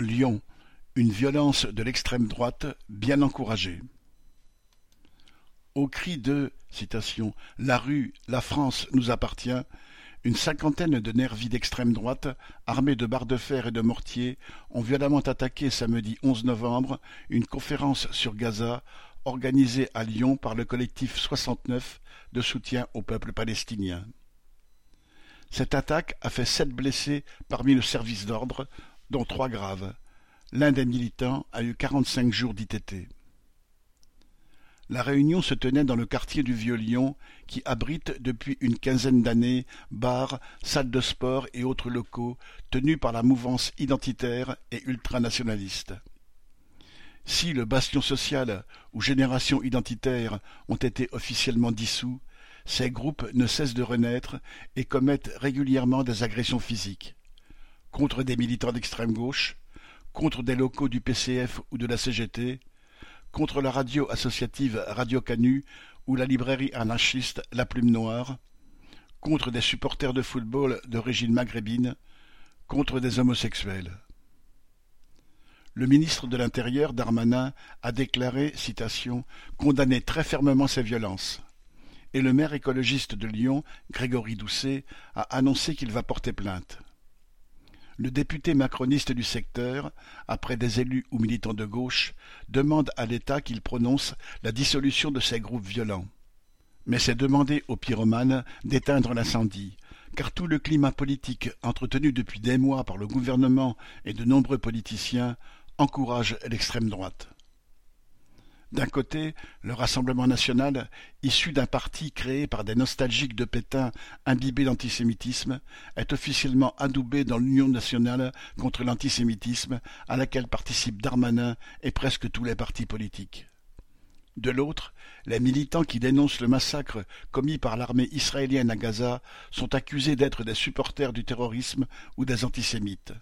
Lyon, une violence de l'extrême droite bien encouragée. Au cri de La rue, la France nous appartient, une cinquantaine de nervis d'extrême droite, armés de barres de fer et de mortiers, ont violemment attaqué samedi 11 novembre une conférence sur Gaza organisée à Lyon par le collectif 69 de soutien au peuple palestinien. Cette attaque a fait sept blessés parmi le service d'ordre, dont trois graves. L'un des militants a eu quarante-cinq jours d'ITT. La réunion se tenait dans le quartier du Vieux-Lyon, qui abrite depuis une quinzaine d'années bars, salles de sport et autres locaux tenus par la mouvance identitaire et ultranationaliste. Si le Bastion social ou Génération identitaire ont été officiellement dissous, ces groupes ne cessent de renaître et commettent régulièrement des agressions physiques contre des militants d'extrême gauche, contre des locaux du PCF ou de la CGT, contre la radio associative Radio Canu ou la librairie anarchiste La Plume Noire, contre des supporters de football d'origine maghrébine, contre des homosexuels. Le ministre de l'Intérieur, Darmanin, a déclaré, citation, condamner très fermement ces violences. Et le maire écologiste de Lyon, Grégory Doucet, a annoncé qu'il va porter plainte le député macroniste du secteur, après des élus ou militants de gauche, demande à l'État qu'il prononce la dissolution de ces groupes violents. Mais c'est demander aux pyromanes d'éteindre l'incendie, car tout le climat politique entretenu depuis des mois par le gouvernement et de nombreux politiciens encourage l'extrême droite. D'un côté, le Rassemblement national, issu d'un parti créé par des nostalgiques de Pétain imbibés d'antisémitisme, est officiellement adoubé dans l'Union nationale contre l'antisémitisme, à laquelle participent Darmanin et presque tous les partis politiques. De l'autre, les militants qui dénoncent le massacre commis par l'armée israélienne à Gaza sont accusés d'être des supporters du terrorisme ou des antisémites.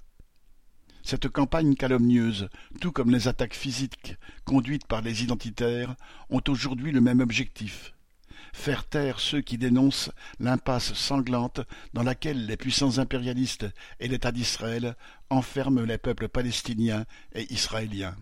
Cette campagne calomnieuse, tout comme les attaques physiques conduites par les identitaires, ont aujourd'hui le même objectif faire taire ceux qui dénoncent l'impasse sanglante dans laquelle les puissants impérialistes et l'État d'Israël enferment les peuples palestiniens et israéliens.